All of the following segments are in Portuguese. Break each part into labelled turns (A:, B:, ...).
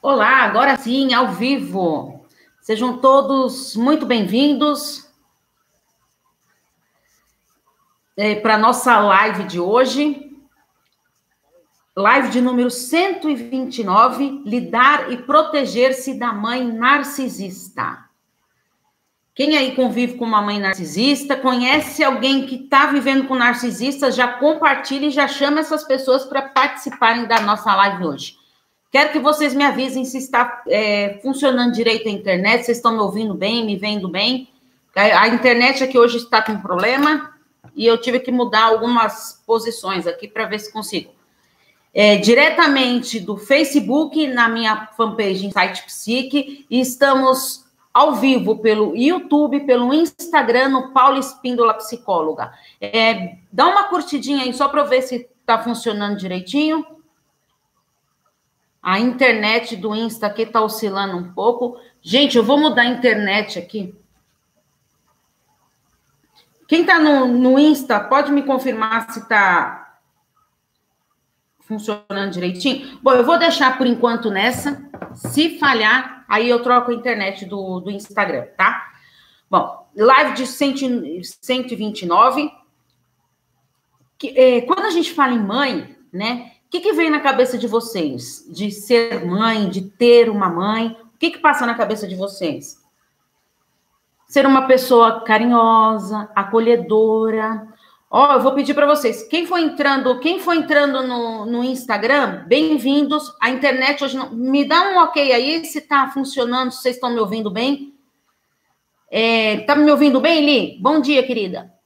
A: Olá, agora sim, ao vivo. Sejam todos muito bem-vindos é, para a nossa live de hoje. Live de número 129: Lidar e proteger-se da mãe narcisista. Quem aí convive com uma mãe narcisista, conhece alguém que está vivendo com narcisista, já compartilha e já chama essas pessoas para participarem da nossa live hoje. Quero que vocês me avisem se está é, funcionando direito a internet, vocês estão me ouvindo bem, me vendo bem. A internet aqui hoje está com problema e eu tive que mudar algumas posições aqui para ver se consigo. É, diretamente do Facebook, na minha fanpage Insight Psique, e estamos ao vivo pelo YouTube, pelo Instagram, no Paulo Espíndola Psicóloga. É, dá uma curtidinha aí só para ver se está funcionando direitinho. A internet do Insta aqui está oscilando um pouco. Gente, eu vou mudar a internet aqui. Quem está no, no Insta, pode me confirmar se está funcionando direitinho? Bom, eu vou deixar por enquanto nessa. Se falhar, aí eu troco a internet do, do Instagram, tá? Bom, live de 100, 129. Que, é, quando a gente fala em mãe, né? O que, que vem na cabeça de vocês? De ser mãe, de ter uma mãe? O que, que passa na cabeça de vocês? Ser uma pessoa carinhosa, acolhedora. Ó, oh, eu vou pedir para vocês, quem for entrando, quem for entrando no, no Instagram, bem-vindos. A internet hoje não... me dá um ok aí se está funcionando, se vocês estão me ouvindo bem. É, tá me ouvindo bem, Li? Bom dia, querida.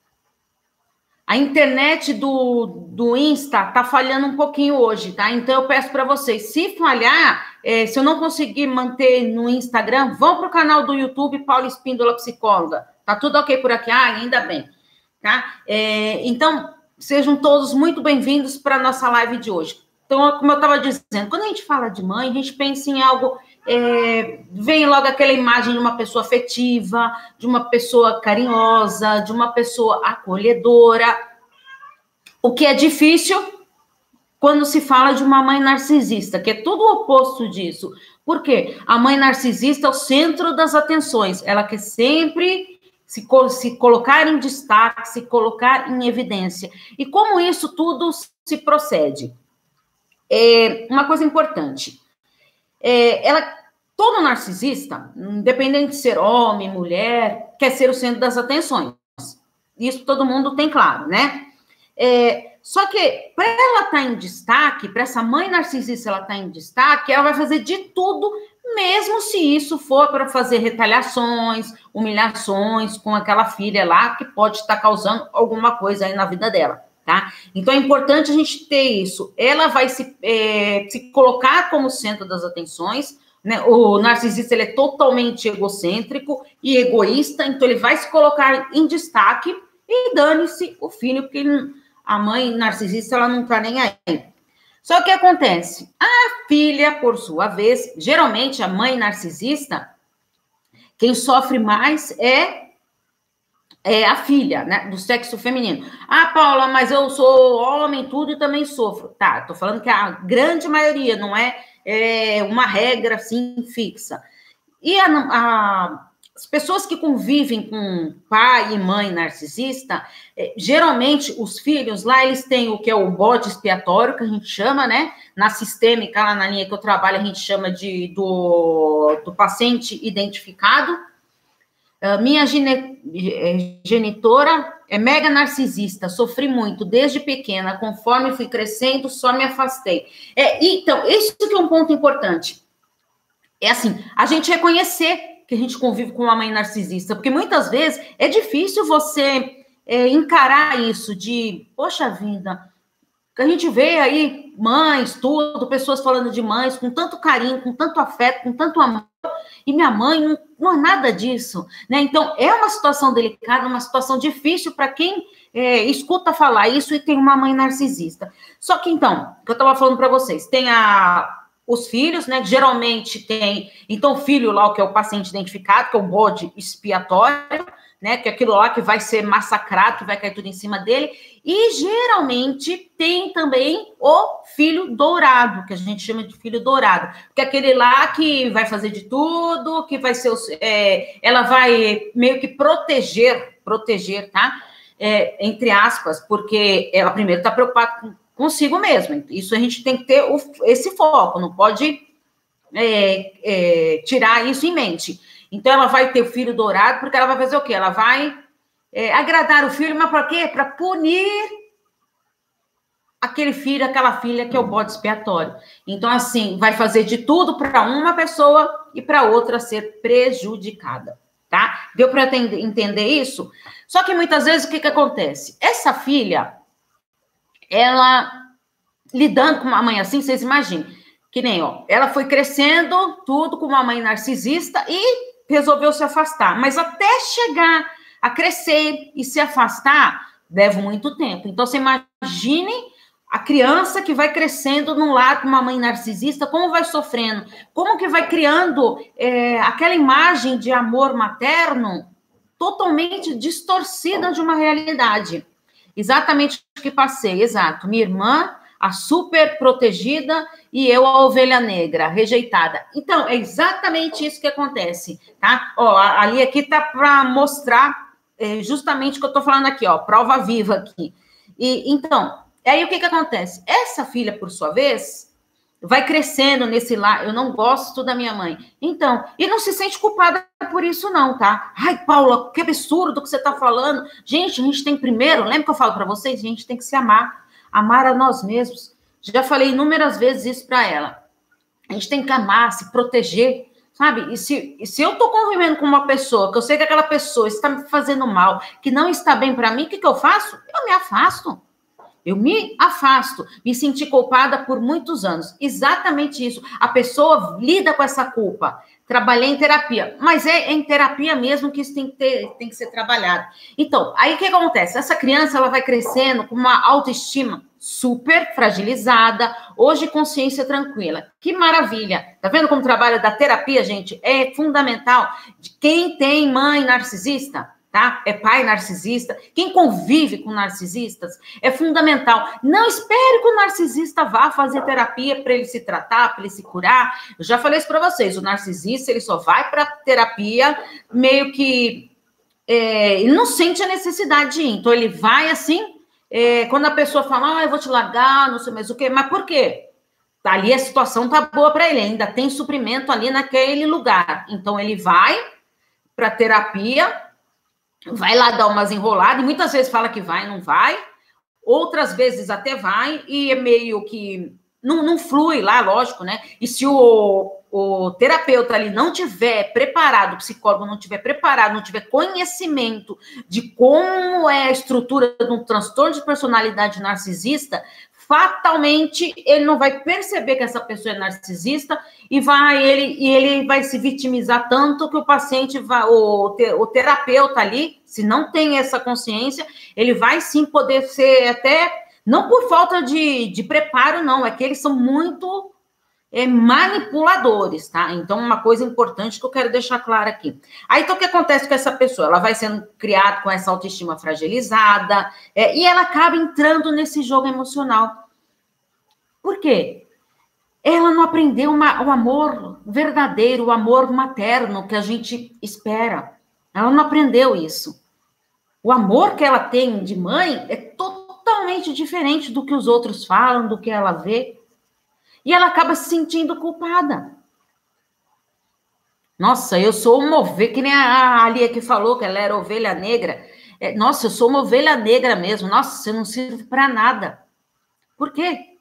A: A internet do, do Insta tá falhando um pouquinho hoje, tá? Então eu peço para vocês, se falhar, é, se eu não conseguir manter no Instagram, vão para o canal do YouTube Paulo Espíndola Psicóloga. Tá tudo ok por aqui? Ah, ainda bem, tá? É, então, sejam todos muito bem-vindos para nossa live de hoje. Então, como eu estava dizendo, quando a gente fala de mãe, a gente pensa em algo é, vem logo aquela imagem de uma pessoa afetiva, de uma pessoa carinhosa, de uma pessoa acolhedora. O que é difícil quando se fala de uma mãe narcisista, que é tudo o oposto disso. Por quê? A mãe narcisista é o centro das atenções, ela quer sempre se, se colocar em destaque, se colocar em evidência. E como isso tudo se procede? É uma coisa importante é, ela, todo narcisista, independente de ser homem, mulher, quer ser o centro das atenções. Isso todo mundo tem claro, né? É, só que para ela estar tá em destaque, para essa mãe narcisista ela estar tá em destaque, ela vai fazer de tudo, mesmo se isso for para fazer retaliações, humilhações com aquela filha lá que pode estar causando alguma coisa aí na vida dela tá? Então é importante a gente ter isso. Ela vai se, é, se colocar como centro das atenções, né? O narcisista ele é totalmente egocêntrico e egoísta, então ele vai se colocar em destaque e dane-se o filho, porque a mãe narcisista ela não tá nem aí. Só que acontece, a filha, por sua vez, geralmente a mãe narcisista, quem sofre mais é é, a filha, né, do sexo feminino. Ah, Paula, mas eu sou homem, tudo e também sofro. Tá, tô falando que a grande maioria não é, é uma regra assim fixa. E a, a, as pessoas que convivem com pai e mãe narcisista, é, geralmente os filhos lá, eles têm o que é o bode expiatório, que a gente chama, né? Na sistêmica, lá na linha que eu trabalho, a gente chama de do, do paciente identificado minha gine, eh, genitora é mega narcisista, sofri muito desde pequena, conforme fui crescendo, só me afastei. É, então, isso que é um ponto importante. É assim, a gente reconhecer que a gente convive com uma mãe narcisista, porque muitas vezes é difícil você é, encarar isso de, poxa vida, que a gente vê aí mães, tudo, pessoas falando de mães com tanto carinho, com tanto afeto, com tanto amor, e minha mãe não, não é nada disso, né? Então é uma situação delicada, uma situação difícil para quem é, escuta falar isso e tem uma mãe narcisista. Só que então, que eu estava falando para vocês, tem a os filhos, né? Geralmente tem, então, o filho lá, que é o paciente identificado, que é o bode expiatório, né? Que aquilo lá que vai ser massacrado, que vai cair tudo em cima dele. E geralmente tem também o filho dourado, que a gente chama de filho dourado, que é aquele lá que vai fazer de tudo, que vai ser, é, ela vai meio que proteger, proteger, tá? É, entre aspas, porque ela primeiro está preocupada com, consigo mesma. Isso a gente tem que ter o, esse foco, não pode é, é, tirar isso em mente. Então ela vai ter o filho dourado, porque ela vai fazer o quê? Ela vai é, agradar o filho, mas para quê? Para punir aquele filho, aquela filha que é o bode expiatório. Então, assim, vai fazer de tudo para uma pessoa e para outra ser prejudicada, tá? Deu para entender isso? Só que muitas vezes o que, que acontece? Essa filha, ela lidando com uma mãe assim, vocês imaginem, que nem, ó, ela foi crescendo tudo com uma mãe narcisista e resolveu se afastar. Mas até chegar a crescer e se afastar, leva muito tempo. Então, você imagine a criança que vai crescendo num lar com uma mãe narcisista, como vai sofrendo, como que vai criando é, aquela imagem de amor materno totalmente distorcida de uma realidade. Exatamente o que passei, exato. Minha irmã, a super protegida, e eu, a ovelha negra, rejeitada. Então, é exatamente isso que acontece, tá? Ó, ali aqui tá para mostrar é justamente o que eu estou falando aqui, ó, prova viva aqui. E então, aí o que que acontece? Essa filha, por sua vez, vai crescendo nesse lar. Eu não gosto da minha mãe. Então, e não se sente culpada por isso, não, tá? Ai, Paula, que absurdo que você está falando. Gente, a gente tem primeiro, lembra que eu falo para vocês? A gente tem que se amar, amar a nós mesmos. Já falei inúmeras vezes isso para ela. A gente tem que amar, se proteger Sabe? E se, e se eu tô convivendo com uma pessoa, que eu sei que aquela pessoa está me fazendo mal, que não está bem para mim, o que, que eu faço? Eu me afasto. Eu me afasto, me senti culpada por muitos anos. Exatamente isso. A pessoa lida com essa culpa. Trabalhei em terapia, mas é em terapia mesmo que isso tem que, ter, tem que ser trabalhado. Então, aí o que acontece? Essa criança ela vai crescendo com uma autoestima super fragilizada, hoje consciência tranquila. Que maravilha! Tá vendo como o trabalho da terapia, gente, é fundamental de quem tem mãe narcisista? Tá? É pai narcisista. Quem convive com narcisistas é fundamental. Não espere que o narcisista vá fazer terapia para ele se tratar, para ele se curar. Eu já falei isso para vocês. O narcisista ele só vai para terapia meio que é, ele não sente a necessidade de ir. Então ele vai assim. É, quando a pessoa fala, ah, eu vou te largar, não sei mais o quê, mas por quê? Ali a situação tá boa para ele, ainda tem suprimento ali naquele lugar. Então ele vai para terapia vai lá dar umas enroladas, e muitas vezes fala que vai, não vai, outras vezes até vai, e é meio que não, não flui lá, lógico, né? E se o, o terapeuta ali não tiver preparado, o psicólogo não tiver preparado, não tiver conhecimento de como é a estrutura de um transtorno de personalidade narcisista, fatalmente ele não vai perceber que essa pessoa é narcisista e vai ele e ele vai se vitimizar tanto que o paciente vai o, o terapeuta ali, se não tem essa consciência, ele vai sim poder ser até não por falta de, de preparo, não, é que eles são muito é, manipuladores, tá? Então, uma coisa importante que eu quero deixar clara aqui. Aí, então, o que acontece com essa pessoa? Ela vai sendo criada com essa autoestima fragilizada é, e ela acaba entrando nesse jogo emocional. Por quê? Ela não aprendeu uma, o amor verdadeiro, o amor materno que a gente espera. Ela não aprendeu isso. O amor que ela tem de mãe é totalmente diferente do que os outros falam, do que ela vê. E ela acaba se sentindo culpada. Nossa, eu sou uma ovelha, que nem a Alia que falou que ela era ovelha negra. É, nossa, eu sou uma ovelha negra mesmo. Nossa, eu não sirvo para nada. Por quê?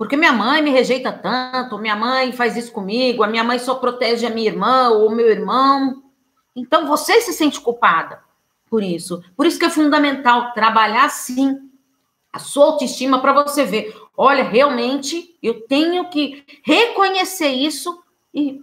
A: Porque minha mãe me rejeita tanto, minha mãe faz isso comigo, a minha mãe só protege a minha irmã ou meu irmão. Então você se sente culpada por isso. Por isso que é fundamental trabalhar sim a sua autoestima para você ver, olha, realmente eu tenho que reconhecer isso e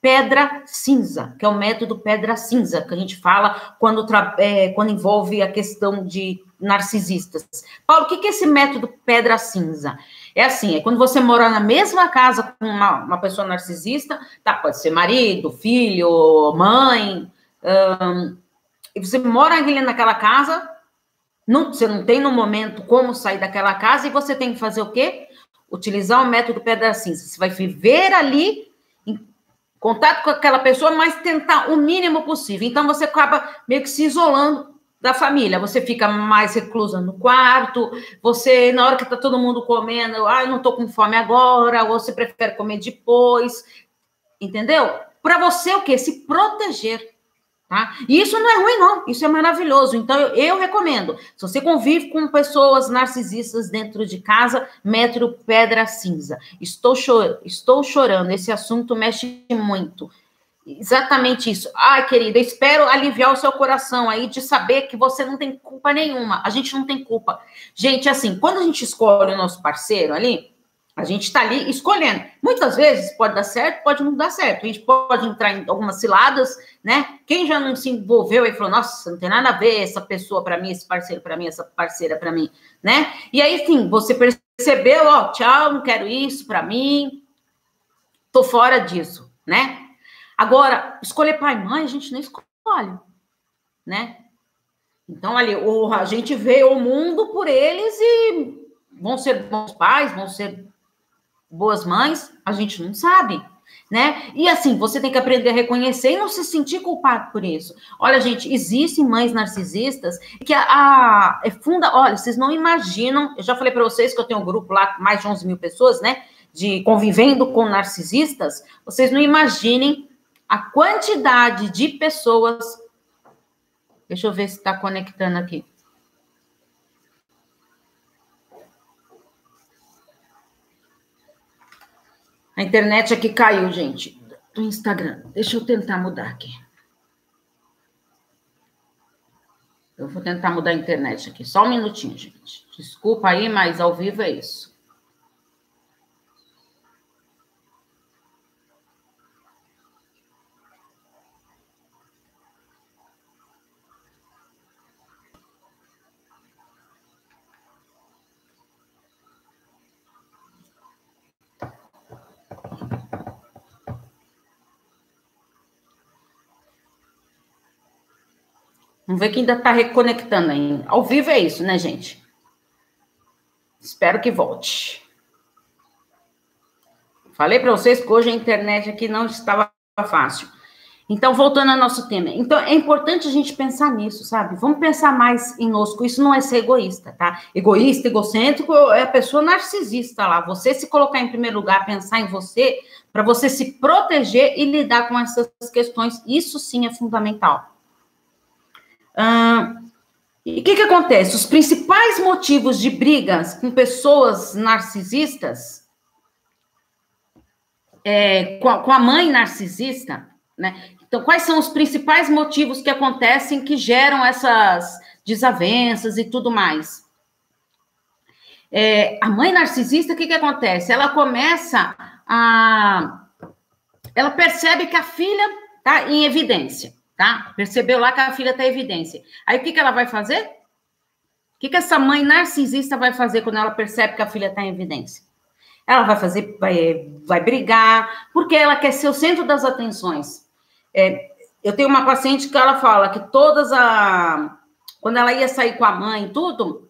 A: pedra cinza, que é o método pedra cinza, que a gente fala quando, é, quando envolve a questão de narcisistas. Paulo, o que é esse método pedra cinza? É assim, é quando você mora na mesma casa com uma, uma pessoa narcisista, tá, pode ser marido, filho, mãe, hum, você mora ali naquela casa, não, você não tem no momento como sair daquela casa e você tem que fazer o quê? Utilizar o método pedra cinza. Você vai viver ali em contato com aquela pessoa, mas tentar o mínimo possível. Então você acaba meio que se isolando da família. Você fica mais reclusa no quarto, você, na hora que tá todo mundo comendo, ah, não tô com fome agora, ou você prefere comer depois, entendeu? Para você o quê? Se proteger. Tá? E isso não é ruim, não. Isso é maravilhoso. Então, eu, eu, recomendo. Se você convive com pessoas narcisistas dentro de casa, metro pedra cinza. Estou, chor estou chorando. Esse assunto mexe muito. Exatamente isso. Ai, querida, espero aliviar o seu coração aí de saber que você não tem culpa nenhuma. A gente não tem culpa. Gente, assim, quando a gente escolhe o nosso parceiro ali, a gente está ali escolhendo. Muitas vezes pode dar certo, pode não dar certo. A gente pode entrar em algumas ciladas, né? Quem já não se envolveu e falou, nossa, não tem nada a ver essa pessoa para mim, esse parceiro para mim, essa parceira para mim, né? E aí, sim, você percebeu, ó, tchau, não quero isso para mim, tô fora disso, né? Agora, escolher pai e mãe, a gente não escolhe, né? Então, ali, a gente vê o mundo por eles e vão ser bons pais, vão ser boas mães, a gente não sabe, né? E assim, você tem que aprender a reconhecer e não se sentir culpado por isso. Olha, gente, existem mães narcisistas que a, a é funda. Olha, vocês não imaginam. Eu já falei para vocês que eu tenho um grupo lá mais de 11 mil pessoas, né? De convivendo com narcisistas. Vocês não imaginem a quantidade de pessoas. Deixa eu ver se está conectando aqui. A internet aqui caiu, gente, do Instagram. Deixa eu tentar mudar aqui. Eu vou tentar mudar a internet aqui. Só um minutinho, gente. Desculpa aí, mas ao vivo é isso. Vamos ver que ainda está reconectando aí. Ao vivo é isso, né, gente? Espero que volte. Falei para vocês que hoje a internet aqui não estava fácil. Então, voltando ao nosso tema. Então, é importante a gente pensar nisso, sabe? Vamos pensar mais em nós. Isso não é ser egoísta, tá? Egoísta, egocêntrico é a pessoa narcisista lá. Você se colocar em primeiro lugar, pensar em você, para você se proteger e lidar com essas questões. Isso sim é fundamental. Ah, e o que, que acontece? Os principais motivos de brigas com pessoas narcisistas, é, com, a, com a mãe narcisista, né? Então, quais são os principais motivos que acontecem que geram essas desavenças e tudo mais? É, a mãe narcisista, o que, que acontece? Ela começa a. Ela percebe que a filha está em evidência tá? Percebeu lá que a filha está em evidência. Aí o que, que ela vai fazer? O que, que essa mãe narcisista vai fazer quando ela percebe que a filha está em evidência? Ela vai fazer, vai, vai brigar, porque ela quer ser o centro das atenções. É, eu tenho uma paciente que ela fala que todas a. Quando ela ia sair com a mãe tudo,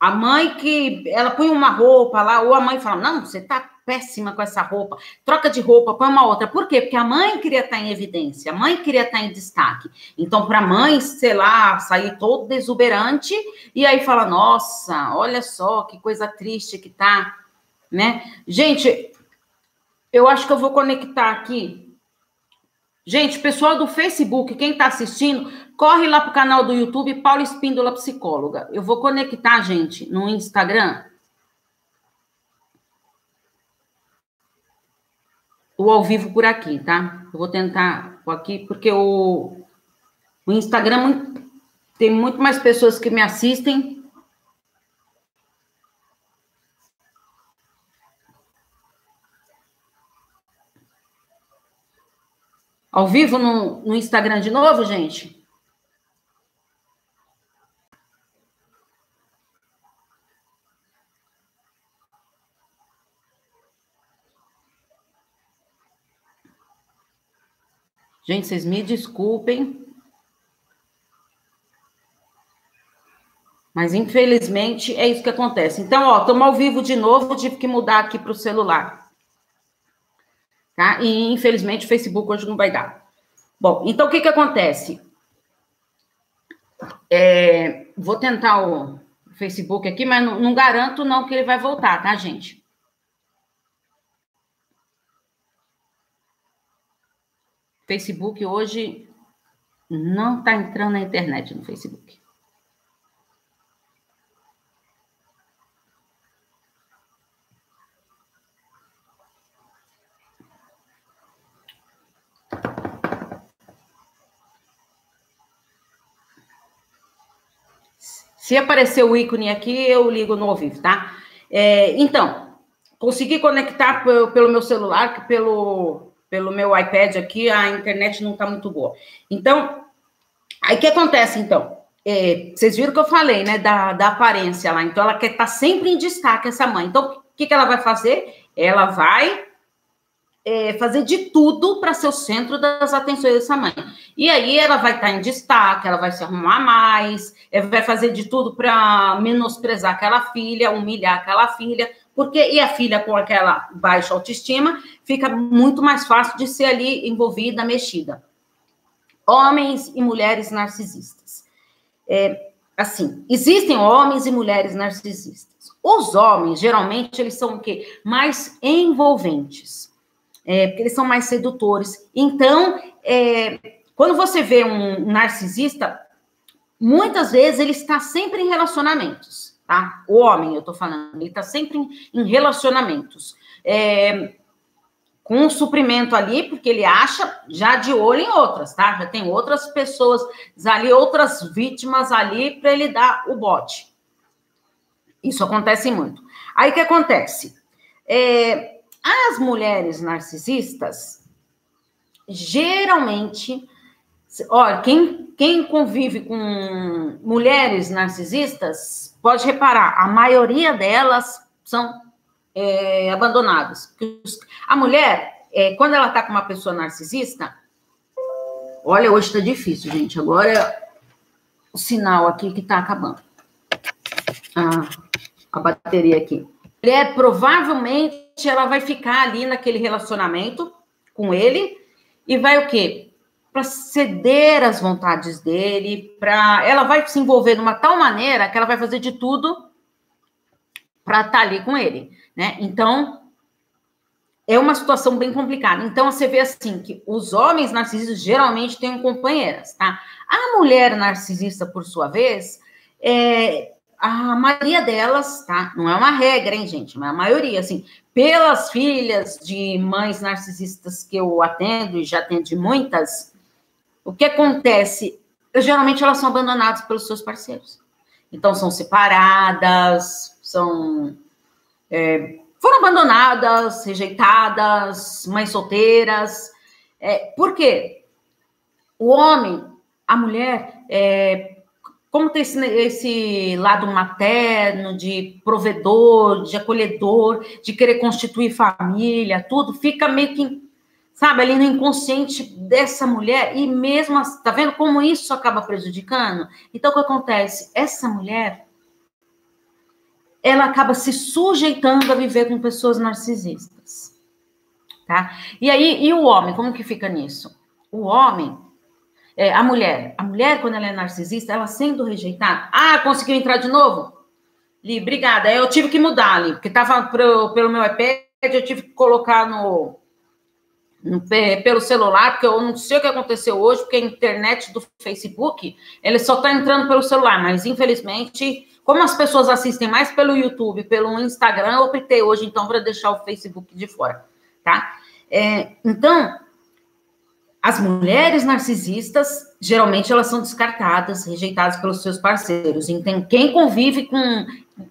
A: a mãe que. Ela põe uma roupa lá, ou a mãe fala: Não, você tá péssima com essa roupa, troca de roupa, põe uma outra. Por quê? Porque a mãe queria estar em evidência, a mãe queria estar em destaque. Então, para a mãe, sei lá, sair todo exuberante e aí fala: nossa, olha só que coisa triste que tá, né? Gente, eu acho que eu vou conectar aqui. Gente, pessoal do Facebook, quem está assistindo, corre lá para o canal do YouTube, Paula Espíndola Psicóloga. Eu vou conectar, gente, no Instagram. o ao vivo por aqui, tá? Eu vou tentar aqui, porque o, o Instagram tem muito mais pessoas que me assistem. Ao vivo no, no Instagram de novo, gente? Gente, vocês me desculpem. Mas infelizmente é isso que acontece. Então, ó, estamos ao vivo de novo, tive que mudar aqui para o celular. Tá? E infelizmente o Facebook hoje não vai dar. Bom, então o que, que acontece? É, vou tentar o Facebook aqui, mas não, não garanto não que ele vai voltar, tá, gente? Facebook hoje não está entrando na internet no Facebook. Se aparecer o ícone aqui, eu ligo no ao vivo, tá? É, então, consegui conectar pelo meu celular, pelo, pelo meu iPad aqui, a internet não está muito boa. Então, aí o que acontece, então? É, vocês viram que eu falei, né, da, da aparência lá. Então, ela quer estar tá sempre em destaque, essa mãe. Então, o que, que ela vai fazer? Ela vai é, fazer de tudo para ser o centro das atenções dessa mãe. E aí ela vai estar tá em destaque, ela vai se arrumar mais, vai fazer de tudo para menosprezar aquela filha, humilhar aquela filha, porque e a filha com aquela baixa autoestima fica muito mais fácil de ser ali envolvida, mexida. Homens e mulheres narcisistas. É, assim, existem homens e mulheres narcisistas. Os homens, geralmente, eles são o quê? Mais envolventes é, porque eles são mais sedutores. Então, é, quando você vê um narcisista, muitas vezes ele está sempre em relacionamentos, tá? O homem, eu tô falando, ele está sempre em, em relacionamentos. É, com um suprimento ali, porque ele acha já de olho em outras, tá? Já tem outras pessoas ali, outras vítimas ali para ele dar o bote. Isso acontece muito. Aí o que acontece? É, as mulheres narcisistas, geralmente, olha, quem, quem convive com mulheres narcisistas, pode reparar, a maioria delas são é, abandonadas. A mulher, é, quando ela está com uma pessoa narcisista, olha, hoje está difícil, gente. Agora é o sinal aqui que está acabando. Ah, a bateria aqui. Mulher provavelmente ela vai ficar ali naquele relacionamento com ele e vai o quê? Para ceder às vontades dele, para ela vai se envolver de uma tal maneira que ela vai fazer de tudo para estar tá ali com ele, né? Então é uma situação bem complicada. Então você vê assim que os homens narcisistas geralmente têm companheiras, tá? A mulher narcisista, por sua vez, é, a maioria delas, tá? Não é uma regra, hein, gente? Mas a maioria, assim, pelas filhas de mães narcisistas que eu atendo, e já atendi muitas, o que acontece? Geralmente elas são abandonadas pelos seus parceiros. Então, são separadas, são. É, foram abandonadas, rejeitadas, mães solteiras. É, por quê? O homem, a mulher, é, como tem esse, esse, lado materno, de provedor, de acolhedor, de querer constituir família, tudo, fica meio que, sabe, ali no inconsciente dessa mulher, e mesmo, tá vendo como isso acaba prejudicando? Então, o que acontece? Essa mulher, ela acaba se sujeitando a viver com pessoas narcisistas, tá? E aí, e o homem, como que fica nisso? O homem, é, a mulher. A mulher, quando ela é narcisista, ela sendo rejeitada. Ah, conseguiu entrar de novo? Li, obrigada. Eu tive que mudar ali, porque estava pelo meu iPad, eu tive que colocar no, pelo celular, porque eu não sei o que aconteceu hoje, porque a internet do Facebook, ele só está entrando pelo celular, mas infelizmente, como as pessoas assistem mais pelo YouTube, pelo Instagram, eu optei hoje, então, para deixar o Facebook de fora, tá? É, então, as mulheres narcisistas, geralmente elas são descartadas, rejeitadas pelos seus parceiros. Então, quem convive com,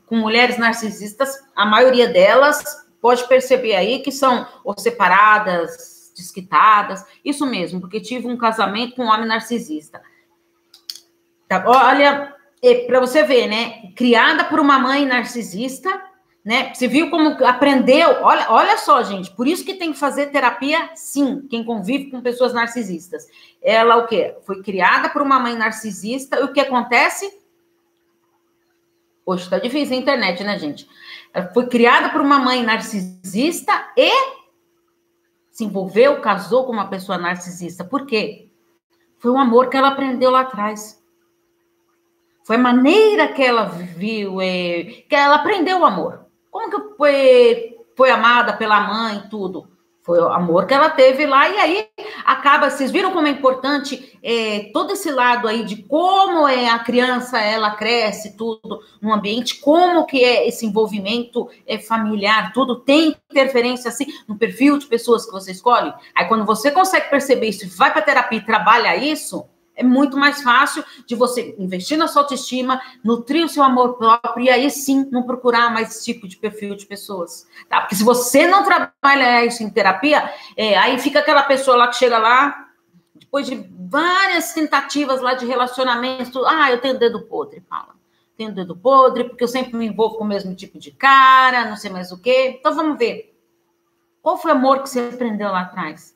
A: com mulheres narcisistas, a maioria delas pode perceber aí que são ou separadas, desquitadas. Isso mesmo, porque tive um casamento com um homem narcisista. Tá, olha, para você ver, né? Criada por uma mãe narcisista, né? Você viu como aprendeu? Olha, olha só, gente. Por isso que tem que fazer terapia, sim. Quem convive com pessoas narcisistas, ela o quê? Foi criada por uma mãe narcisista. E o que acontece? Hoje está difícil a internet, né, gente? Ela foi criada por uma mãe narcisista e se envolveu, casou com uma pessoa narcisista. Por quê? Foi o amor que ela aprendeu lá atrás. Foi a maneira que ela viu, é, que ela aprendeu o amor. Como que foi, foi amada pela mãe tudo? Foi o amor que ela teve lá, e aí acaba, vocês viram como é importante é, todo esse lado aí de como é a criança, ela cresce, tudo, no ambiente, como que é esse envolvimento é, familiar, tudo tem interferência assim no perfil de pessoas que você escolhe. Aí quando você consegue perceber isso, vai para terapia e trabalha isso, é muito mais fácil de você investir na sua autoestima, nutrir o seu amor próprio e aí sim não procurar mais esse tipo de perfil de pessoas, tá? Porque se você não trabalha isso em terapia, é, aí fica aquela pessoa lá que chega lá, depois de várias tentativas lá de relacionamento, ah, eu tenho dedo podre, fala. Tenho dedo podre, porque eu sempre me envolvo com o mesmo tipo de cara, não sei mais o quê. Então vamos ver. Qual foi o amor que você aprendeu lá atrás?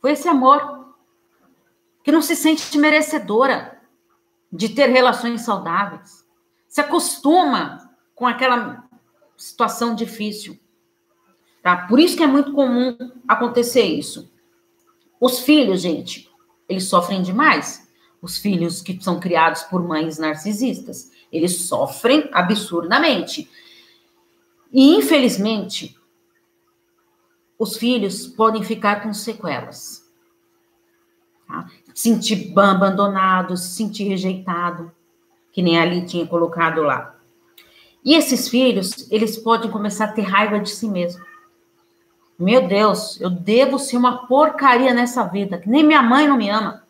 A: Foi esse amor que não se sente merecedora de ter relações saudáveis. Se acostuma com aquela situação difícil. Tá? Por isso que é muito comum acontecer isso. Os filhos, gente, eles sofrem demais. Os filhos que são criados por mães narcisistas, eles sofrem absurdamente. E, infelizmente, os filhos podem ficar com sequelas. Tá? Sentir abandonado, se sentir rejeitado, que nem ali tinha colocado lá. E esses filhos, eles podem começar a ter raiva de si mesmo. Meu Deus, eu devo ser uma porcaria nessa vida, que nem minha mãe não me ama.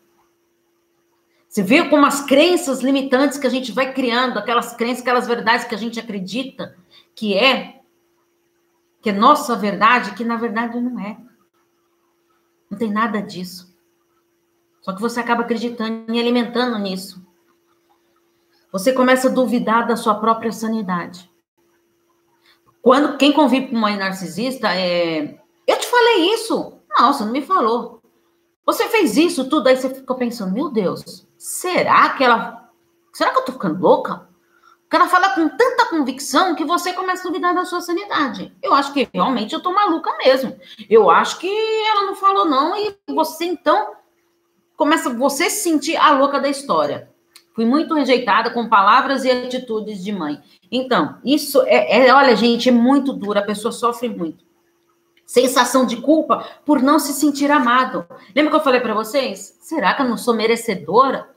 A: Você vê como as crenças limitantes que a gente vai criando, aquelas crenças, aquelas verdades que a gente acredita que é, que é nossa verdade, que na verdade não é. Não tem nada disso. Só que você acaba acreditando e alimentando nisso. Você começa a duvidar da sua própria sanidade. Quando quem convive com uma narcisista é, eu te falei isso. Não, você não me falou. Você fez isso tudo, aí você fica pensando, meu Deus, será que ela, será que eu tô ficando louca? Porque ela fala com tanta convicção que você começa a duvidar da sua sanidade. Eu acho que realmente eu tô maluca mesmo. Eu acho que ela não falou não e você então começa você se sentir a louca da história. Fui muito rejeitada com palavras e atitudes de mãe. Então, isso é, é olha, gente, é muito duro, a pessoa sofre muito. Sensação de culpa por não se sentir amado. Lembra que eu falei para vocês? Será que eu não sou merecedora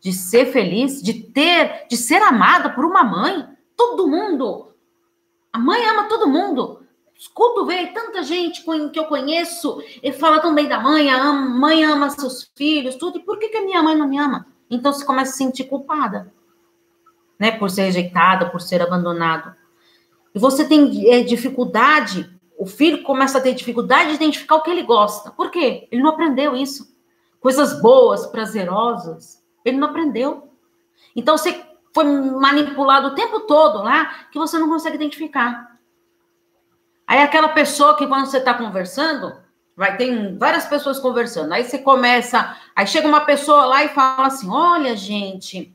A: de ser feliz, de ter, de ser amada por uma mãe? Todo mundo. A mãe ama todo mundo. Escuto ver tanta gente que eu conheço e fala tão bem da mãe, a mãe ama seus filhos, tudo. E por que, que a minha mãe não me ama? Então você começa a se sentir culpada, né? Por ser rejeitada, por ser abandonado. E você tem é, dificuldade, o filho começa a ter dificuldade de identificar o que ele gosta. Por quê? Ele não aprendeu isso. Coisas boas, prazerosas, ele não aprendeu. Então você foi manipulado o tempo todo lá que você não consegue identificar. Aí aquela pessoa que quando você está conversando, vai ter várias pessoas conversando. Aí você começa, aí chega uma pessoa lá e fala assim: olha, gente,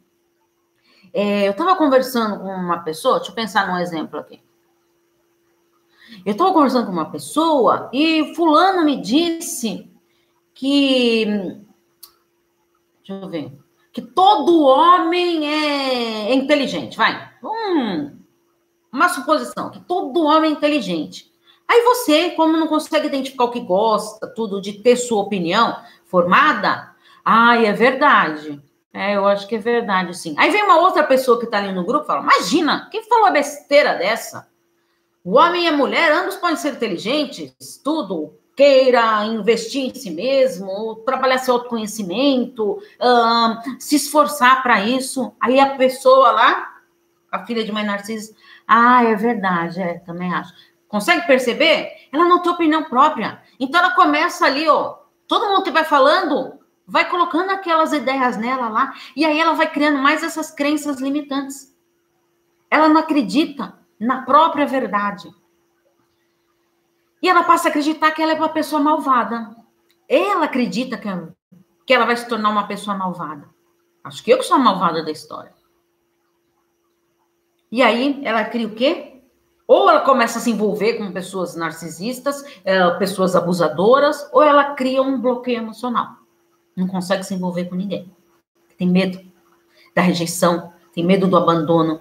A: é, eu estava conversando com uma pessoa, deixa eu pensar num exemplo aqui. Eu estava conversando com uma pessoa e fulano me disse que. Deixa eu ver. Que todo homem é inteligente, vai. Hum, uma suposição, que todo homem é inteligente. Aí você, como não consegue identificar o que gosta, tudo, de ter sua opinião formada, ai, é verdade. É, eu acho que é verdade, sim. Aí vem uma outra pessoa que está ali no grupo e fala: Imagina, quem falou a besteira dessa? O homem e a mulher, ambos podem ser inteligentes, tudo, queira investir em si mesmo, trabalhar seu autoconhecimento, se esforçar para isso. Aí a pessoa lá, a filha de mãe narcisa, ah, é verdade, é, também acho. Consegue perceber? Ela não tem opinião própria. Então ela começa ali, ó. Todo mundo que vai falando vai colocando aquelas ideias nela lá, e aí ela vai criando mais essas crenças limitantes. Ela não acredita na própria verdade. E ela passa a acreditar que ela é uma pessoa malvada. Ela acredita que ela, que ela vai se tornar uma pessoa malvada. Acho que eu que sou a malvada da história. E aí ela cria o quê? Ou ela começa a se envolver com pessoas narcisistas, é, pessoas abusadoras, ou ela cria um bloqueio emocional. Não consegue se envolver com ninguém. Tem medo da rejeição, tem medo do abandono.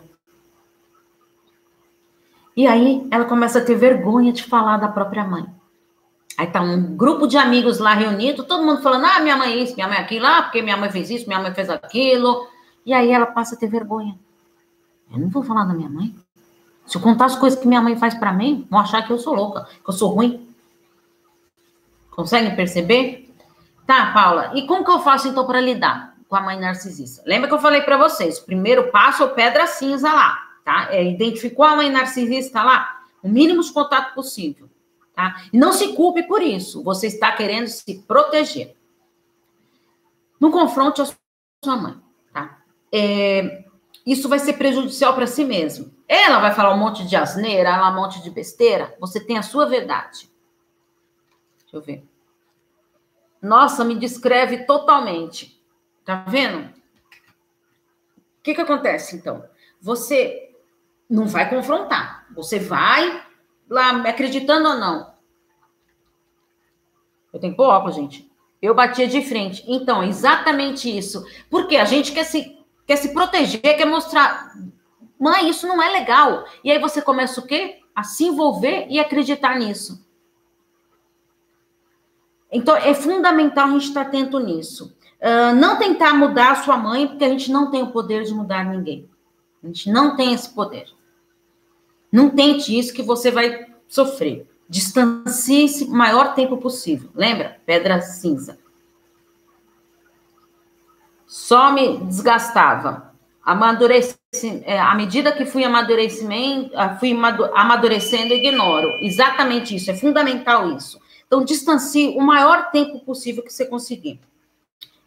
A: E aí ela começa a ter vergonha de falar da própria mãe. Aí tá um grupo de amigos lá reunido, todo mundo falando: ah, minha mãe é isso, minha mãe é aquilo, ah, porque minha mãe fez isso, minha mãe fez aquilo. E aí ela passa a ter vergonha. Eu não vou falar da minha mãe. Se eu contar as coisas que minha mãe faz para mim, vão achar que eu sou louca, que eu sou ruim. Conseguem perceber? Tá, Paula. E como que eu faço então para lidar com a mãe narcisista? Lembra que eu falei para vocês? Primeiro passo é pedra cinza lá, tá? É, identificou a mãe narcisista lá, o mínimo de contato possível, tá? E não se culpe por isso. Você está querendo se proteger. Não confronte a sua mãe, tá? É, isso vai ser prejudicial para si mesmo. Ela vai falar um monte de asneira, ela um monte de besteira. Você tem a sua verdade. Deixa eu ver. Nossa, me descreve totalmente. Tá vendo? O que que acontece então? Você não vai confrontar. Você vai lá, me acreditando ou não. Eu tenho óculos, gente. Eu batia de frente. Então, exatamente isso. Porque a gente quer se quer se proteger, quer mostrar, mãe, isso não é legal. E aí você começa o quê? A se envolver e acreditar nisso. Então, é fundamental a gente estar atento nisso. Uh, não tentar mudar a sua mãe, porque a gente não tem o poder de mudar ninguém. A gente não tem esse poder. Não tente isso que você vai sofrer. Distancie-se o maior tempo possível. Lembra? Pedra cinza só me desgastava. Amadureci, é, à medida que fui amadurecimento, ah, fui amadurecendo, ignoro. Exatamente isso, é fundamental isso. Então, distancie o maior tempo possível que você conseguir.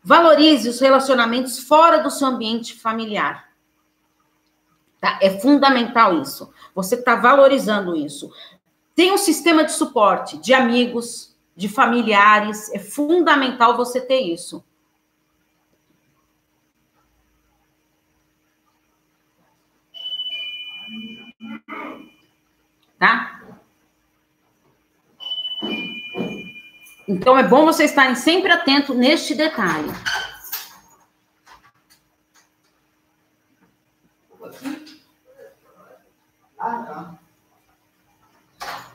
A: Valorize os relacionamentos fora do seu ambiente familiar. Tá? É fundamental isso. Você está valorizando isso. Tem um sistema de suporte de amigos, de familiares. É fundamental você ter isso. Tá? Então é bom vocês estarem sempre atentos neste detalhe.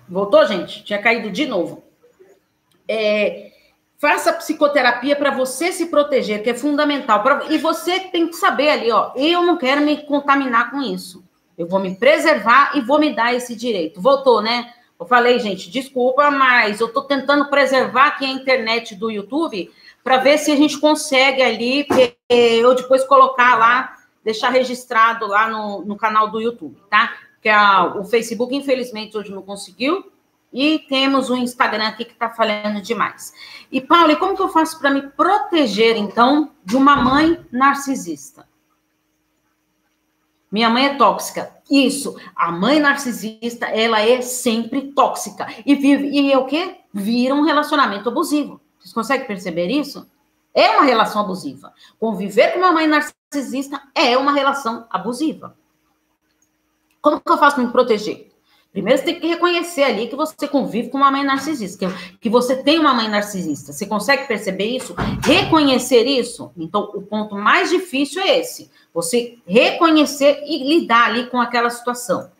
A: Voltou, gente? Tinha caído de novo. É, faça psicoterapia para você se proteger, que é fundamental. Pra, e você tem que saber ali, ó, eu não quero me contaminar com isso. Eu vou me preservar e vou me dar esse direito. Voltou, né? Eu falei, gente, desculpa, mas eu estou tentando preservar aqui a internet do YouTube para ver se a gente consegue ali, eu depois colocar lá, deixar registrado lá no, no canal do YouTube, tá? Que a, o Facebook, infelizmente, hoje não conseguiu. E temos o Instagram aqui que está falhando demais. E, Paulo, como que eu faço para me proteger, então, de uma mãe narcisista? Minha mãe é tóxica. Isso. A mãe narcisista, ela é sempre tóxica. E, vive, e é o quê? Vira um relacionamento abusivo. Vocês conseguem perceber isso? É uma relação abusiva. Conviver com uma mãe narcisista é uma relação abusiva. Como que eu faço para me proteger? Primeiro, você tem que reconhecer ali que você convive com uma mãe narcisista, que, que você tem uma mãe narcisista. Você consegue perceber isso? Reconhecer isso? Então, o ponto mais difícil é esse. Você reconhecer e lidar ali com aquela situação.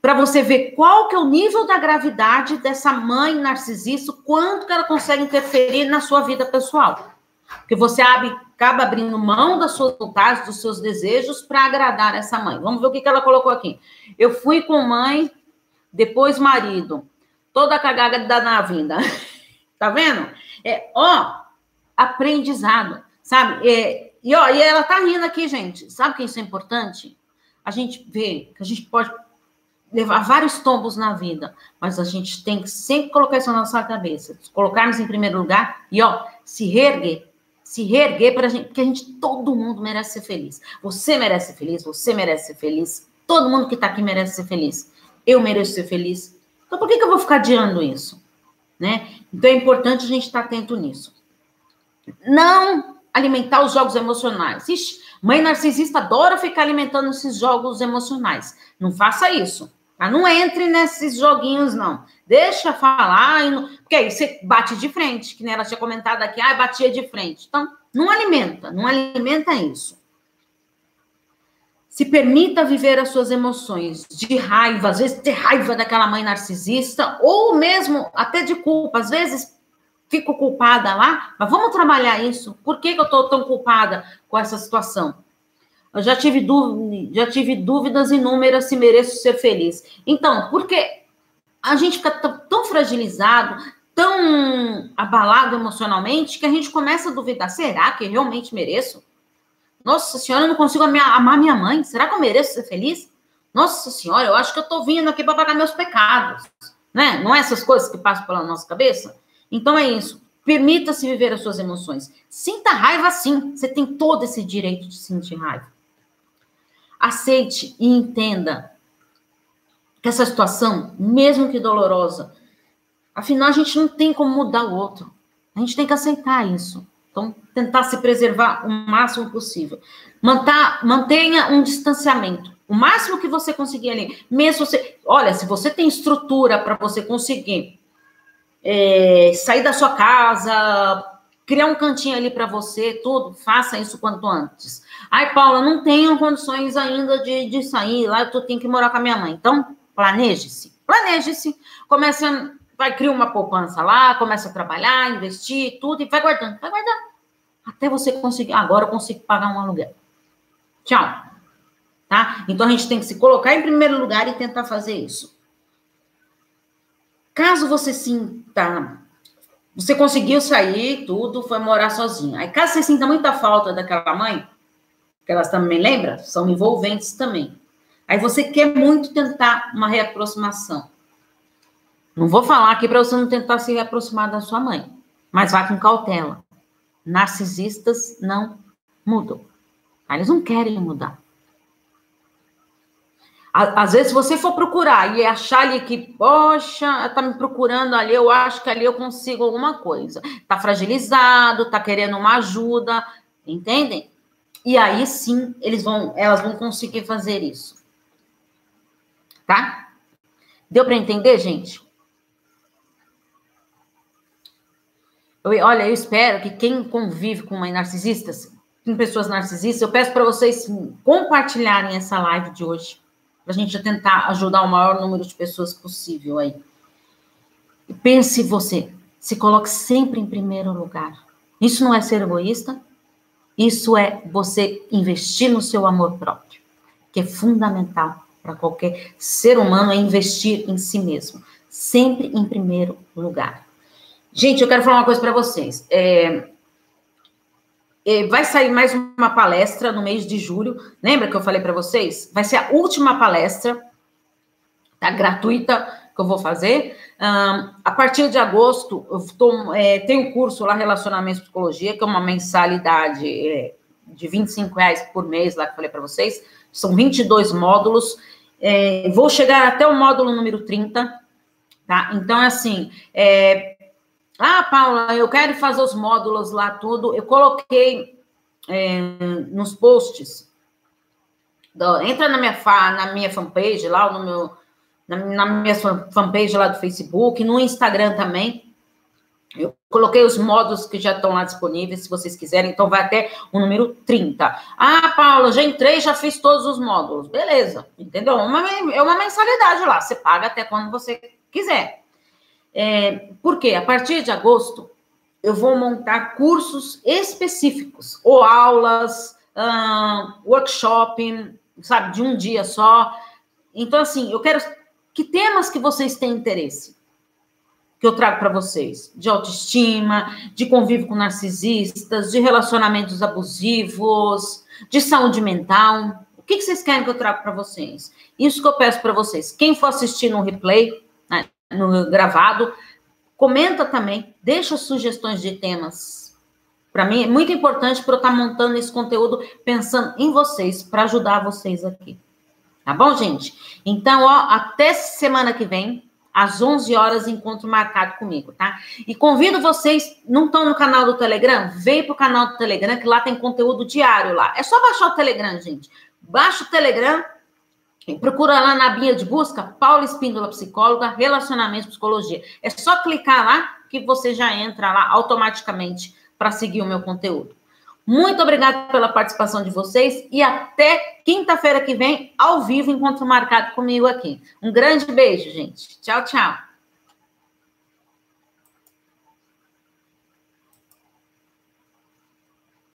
A: Para você ver qual que é o nível da gravidade dessa mãe narcisista, quanto que ela consegue interferir na sua vida pessoal. Porque você abre, acaba abrindo mão das suas vontades, dos seus desejos para agradar essa mãe. Vamos ver o que, que ela colocou aqui. Eu fui com mãe, depois marido. Toda cagada da na vinda. tá vendo? É, ó, aprendizado, sabe? É, e, ó, e ela tá rindo aqui, gente. Sabe que isso é importante? A gente vê que a gente pode levar vários tombos na vida, mas a gente tem que sempre colocar isso na nossa cabeça, colocarmos em primeiro lugar e, ó, se reerguer se reerguer para gente, porque a gente, todo mundo merece ser feliz. Você merece ser feliz, você merece ser feliz, todo mundo que está aqui merece ser feliz. Eu mereço ser feliz. Então, por que, que eu vou ficar adiando isso? Né? Então, é importante a gente estar tá atento nisso. Não alimentar os jogos emocionais. Ixi, Mãe narcisista adora ficar alimentando esses jogos emocionais. Não faça isso. Tá? Não entre nesses joguinhos, não. Deixa falar, porque aí você bate de frente, que nem ela tinha comentado aqui, ah, batia de frente. Então, não alimenta, não alimenta isso. Se permita viver as suas emoções de raiva, às vezes ter raiva daquela mãe narcisista, ou mesmo até de culpa. Às vezes fico culpada lá, mas vamos trabalhar isso. Por que, que eu estou tão culpada com essa situação? Eu já tive, dúvida, já tive dúvidas inúmeras se mereço ser feliz. Então, porque a gente fica tão fragilizado, tão abalado emocionalmente, que a gente começa a duvidar: será que realmente mereço? Nossa senhora, eu não consigo amar minha mãe. Será que eu mereço ser feliz? Nossa senhora, eu acho que eu estou vindo aqui para pagar meus pecados. Né? Não é essas coisas que passam pela nossa cabeça? Então é isso. Permita-se viver as suas emoções. Sinta raiva sim. Você tem todo esse direito de sentir raiva. Aceite e entenda que essa situação, mesmo que dolorosa, afinal a gente não tem como mudar o outro. A gente tem que aceitar isso. Então, tentar se preservar o máximo possível. Mantar, mantenha um distanciamento. O máximo que você conseguir ali. Mesmo você. Olha, se você tem estrutura para você conseguir é, sair da sua casa, criar um cantinho ali para você, tudo, faça isso quanto antes. Ai, Paula, não tenho condições ainda de, de sair lá, tu tem que morar com a minha mãe. Então, planeje-se. Planeje-se. Comece a, vai criar uma poupança lá, começa a trabalhar, investir, tudo, e vai guardando, vai guardando. Até você conseguir, agora eu consigo pagar um aluguel. Tchau. Tá? Então a gente tem que se colocar em primeiro lugar e tentar fazer isso. Caso você sinta, você conseguiu sair, tudo, foi morar sozinho. Aí, caso você sinta muita falta daquela mãe, que elas também lembram, são envolventes também. Aí você quer muito tentar uma reaproximação. Não vou falar aqui para você não tentar se reaproximar da sua mãe, mas vá com cautela. Narcisistas não mudam. Eles não querem mudar. Às vezes, se você for procurar e achar ali que, poxa, tá me procurando ali, eu acho que ali eu consigo alguma coisa. Tá fragilizado, tá querendo uma ajuda, entendem? E aí sim, eles vão, elas vão conseguir fazer isso. Tá? Deu para entender, gente? Eu, olha, eu espero que quem convive com mãe narcisistas, com pessoas narcisistas, eu peço para vocês compartilharem essa live de hoje para a gente tentar ajudar o maior número de pessoas possível aí. E pense você, se coloque sempre em primeiro lugar. Isso não é ser egoísta, isso é você investir no seu amor próprio, que é fundamental para qualquer ser humano é investir em si mesmo, sempre em primeiro lugar. Gente, eu quero falar uma coisa para vocês. É, vai sair mais uma palestra no mês de julho. Lembra que eu falei para vocês? Vai ser a última palestra, tá? Gratuita que eu vou fazer. Um, a partir de agosto, eu tô, é, tenho um curso lá, Relacionamento e Psicologia, que é uma mensalidade é, de 25 reais por mês, lá que eu falei para vocês. São 22 módulos. É, vou chegar até o módulo número 30, tá? Então, assim, é, ah, Paula, eu quero fazer os módulos lá, tudo. Eu coloquei é, nos posts. Do, entra na minha, fa, na minha fanpage lá, no meu, na, na minha fanpage lá do Facebook, no Instagram também. Eu coloquei os módulos que já estão lá disponíveis, se vocês quiserem, então vai até o número 30. Ah, Paula, já entrei, já fiz todos os módulos. Beleza, entendeu? Uma, é uma mensalidade lá, você paga até quando você quiser. É, porque a partir de agosto eu vou montar cursos específicos, ou aulas, workshop, sabe, de um dia só. Então, assim, eu quero. Que temas que vocês têm interesse? Que eu trago para vocês? De autoestima, de convívio com narcisistas, de relacionamentos abusivos, de saúde mental. O que, vocês querem que eu traga para vocês? Isso que eu peço para vocês. Quem for assistir no replay, no gravado. Comenta também, deixa sugestões de temas. Para mim é muito importante para eu estar tá montando esse conteúdo pensando em vocês, para ajudar vocês aqui. Tá bom, gente? Então, ó, até semana que vem. às 11 horas, encontro marcado comigo, tá? E convido vocês, não estão no canal do Telegram? Vem pro canal do Telegram, que lá tem conteúdo diário lá. É só baixar o Telegram, gente. Baixa o Telegram, procura lá na binha de busca, Paula Espíndola Psicóloga, Relacionamento Psicologia. É só clicar lá que você já entra lá automaticamente para seguir o meu conteúdo. Muito obrigada pela participação de vocês e até quinta-feira que vem, ao vivo, encontro marcado comigo aqui. Um grande beijo, gente. Tchau, tchau.